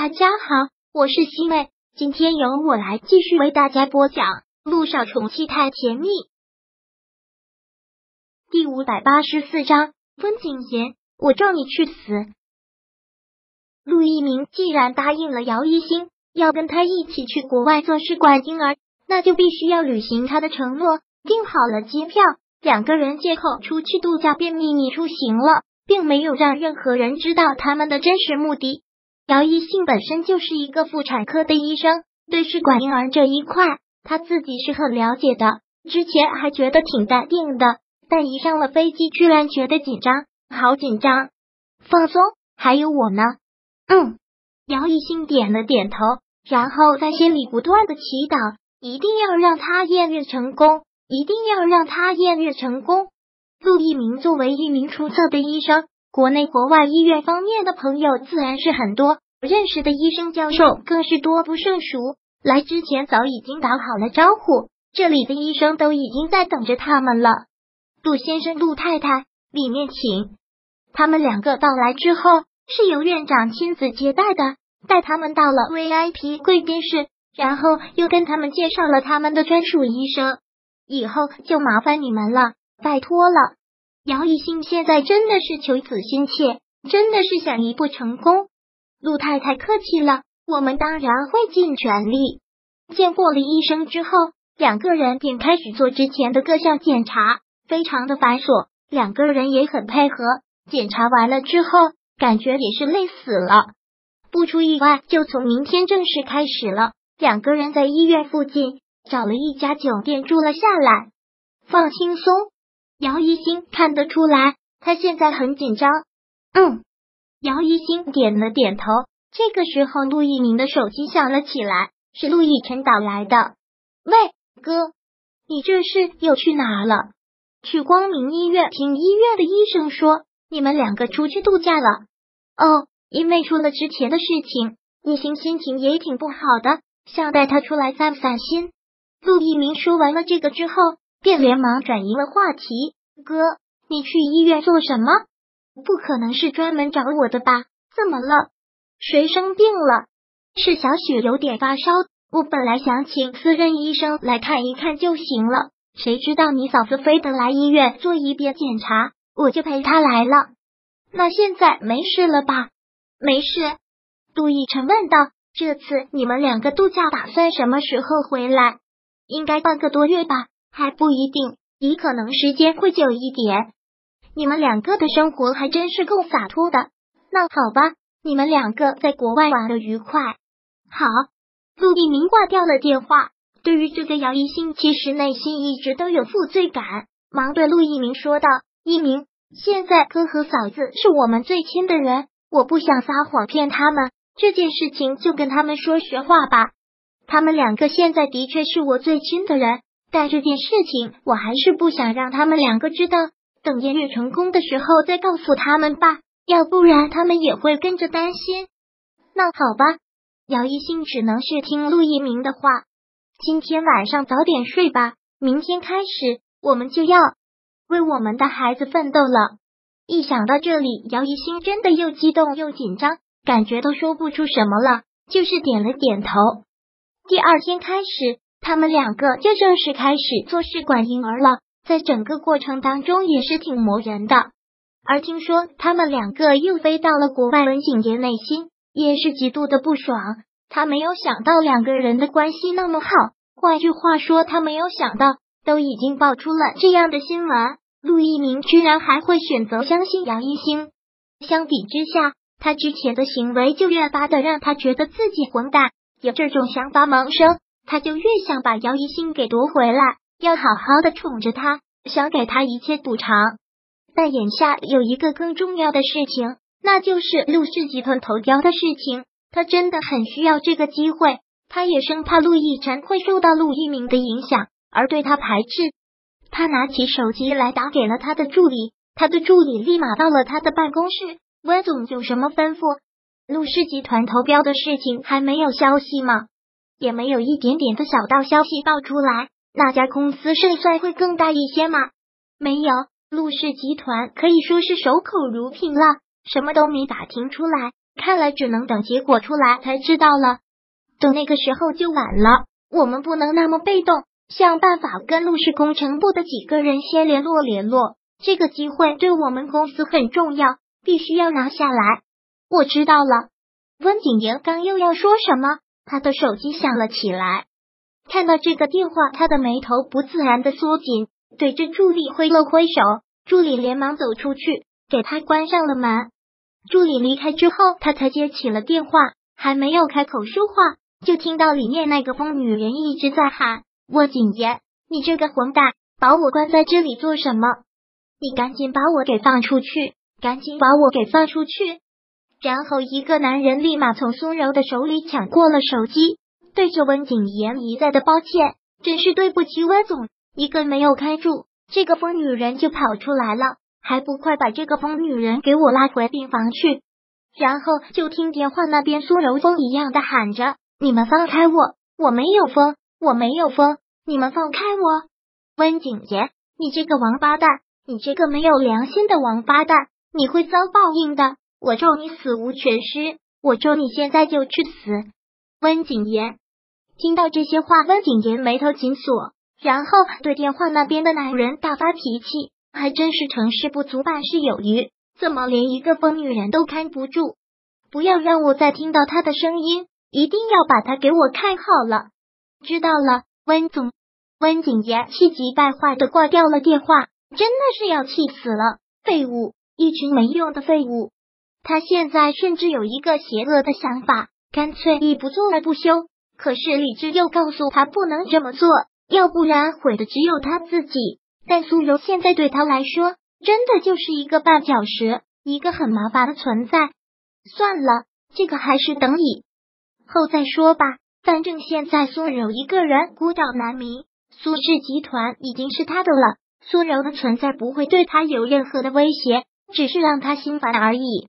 大家好，我是西妹，今天由我来继续为大家播讲《路上宠妻太甜蜜》第五百八十四章。风景言，我咒你去死！陆一鸣既然答应了姚一星要跟他一起去国外做试管婴儿，那就必须要履行他的承诺。订好了机票，两个人借口出去度假，便秘密出行了，并没有让任何人知道他们的真实目的。姚一信本身就是一个妇产科的医生，对试管婴儿这一块，他自己是很了解的。之前还觉得挺淡定的，但一上了飞机，居然觉得紧张，好紧张。放松，还有我呢。嗯，姚一信点了点头，然后在心里不断的祈祷，一定要让他验孕成功，一定要让他验孕成功。陆一鸣作为一名出色的医生。国内国外医院方面的朋友自然是很多，认识的医生教授更是多不胜数。来之前早已经打好了招呼，这里的医生都已经在等着他们了。陆先生、陆太太，里面请。他们两个到来之后，是由院长亲自接待的，带他们到了 VIP 贵宾室，然后又跟他们介绍了他们的专属医生。以后就麻烦你们了，拜托了。姚一兴现在真的是求子心切，真的是想一步成功。陆太太客气了，我们当然会尽全力。见过了医生之后，两个人便开始做之前的各项检查，非常的繁琐。两个人也很配合。检查完了之后，感觉也是累死了。不出意外，就从明天正式开始了。两个人在医院附近找了一家酒店住了下来，放轻松。姚一星看得出来，他现在很紧张。嗯，姚一星点了点头。这个时候，陆一鸣的手机响了起来，是陆亦辰打来的。喂，哥，你这是又去哪了？去光明医院，听医院的医生说你们两个出去度假了。哦，因为出了之前的事情，一星心情也挺不好的，想带他出来散散心。陆一鸣说完了这个之后。便连忙转移了话题。哥，你去医院做什么？不可能是专门找我的吧？怎么了？谁生病了？是小雪有点发烧。我本来想请私人医生来看一看就行了，谁知道你嫂子非得来医院做一遍检查，我就陪她来了。那现在没事了吧？没事。杜奕晨问道：“这次你们两个度假打算什么时候回来？应该半个多月吧？”还不一定，你可能时间会久一点。你们两个的生活还真是够洒脱的。那好吧，你们两个在国外玩的愉快。好，陆一鸣挂掉了电话。对于这个姚一星，其实内心一直都有负罪感，忙对陆一鸣说道：“一鸣，现在哥和嫂子是我们最亲的人，我不想撒谎骗他们。这件事情就跟他们说实话吧。他们两个现在的确是我最亲的人。”但这件事情，我还是不想让他们两个知道。等验孕成功的时候再告诉他们吧，要不然他们也会跟着担心。那好吧，姚一兴只能是听陆一鸣的话。今天晚上早点睡吧，明天开始我们就要为我们的孩子奋斗了。一想到这里，姚一兴真的又激动又紧张，感觉都说不出什么了，就是点了点头。第二天开始。他们两个就正式开始做试管婴儿了，在整个过程当中也是挺磨人的。而听说他们两个又飞到了国外，文景言内心也是极度的不爽。他没有想到两个人的关系那么好，换句话说，他没有想到都已经爆出了这样的新闻，陆一鸣居然还会选择相信杨一星。相比之下，他之前的行为就越发的让他觉得自己混蛋，有这种想法萌生。他就越想把姚一星给夺回来，要好好的宠着他，想给他一切补偿。但眼下有一个更重要的事情，那就是陆氏集团投标的事情。他真的很需要这个机会，他也生怕陆亦辰会受到陆一鸣的影响而对他排斥。他拿起手机来打给了他的助理，他的助理立马到了他的办公室。温总有什么吩咐？陆氏集团投标的事情还没有消息吗？也没有一点点的小道消息爆出来，那家公司胜算会更大一些吗？没有，陆氏集团可以说是守口如瓶了，什么都没打听出来。看来只能等结果出来才知道了。等那个时候就晚了，我们不能那么被动，想办法跟陆氏工程部的几个人先联络联络。这个机会对我们公司很重要，必须要拿下来。我知道了。温景言刚又要说什么，他的手机响了起来。看到这个电话，他的眉头不自然的缩紧，对着助理挥了挥手，助理连忙走出去，给他关上了门。助理离开之后，他才接起了电话，还没有开口说话，就听到里面那个疯女人一直在喊：“温景言，你这个混蛋，把我关在这里做什么？你赶紧把我给放出去，赶紧把我给放出去！”然后，一个男人立马从苏柔的手里抢过了手机，对着温景言一再的抱歉：“真是对不起，温总，一个没有开住，这个疯女人就跑出来了，还不快把这个疯女人给我拉回病房去！”然后就听电话那边苏柔疯一样的喊着：“你们放开我，我没有疯，我没有疯，你们放开我！温景言，你这个王八蛋，你这个没有良心的王八蛋，你会遭报应的！”我咒你死无全尸！我咒你现在就去死！温景言听到这些话，温景言眉头紧锁，然后对电话那边的男人大发脾气，还真是成事不足败事有余，怎么连一个疯女人都看不住？不要让我再听到他的声音，一定要把他给我看好了！知道了，温总。温景言气急败坏的挂掉了电话，真的是要气死了！废物，一群没用的废物！他现在甚至有一个邪恶的想法，干脆一不做二不休。可是理智又告诉他不能这么做，要不然毁的只有他自己。但苏柔现在对他来说，真的就是一个绊脚石，一个很麻烦的存在。算了，这个还是等以后再说吧。反正现在苏柔一个人孤岛难鸣，苏氏集团已经是他的了。苏柔的存在不会对他有任何的威胁，只是让他心烦而已。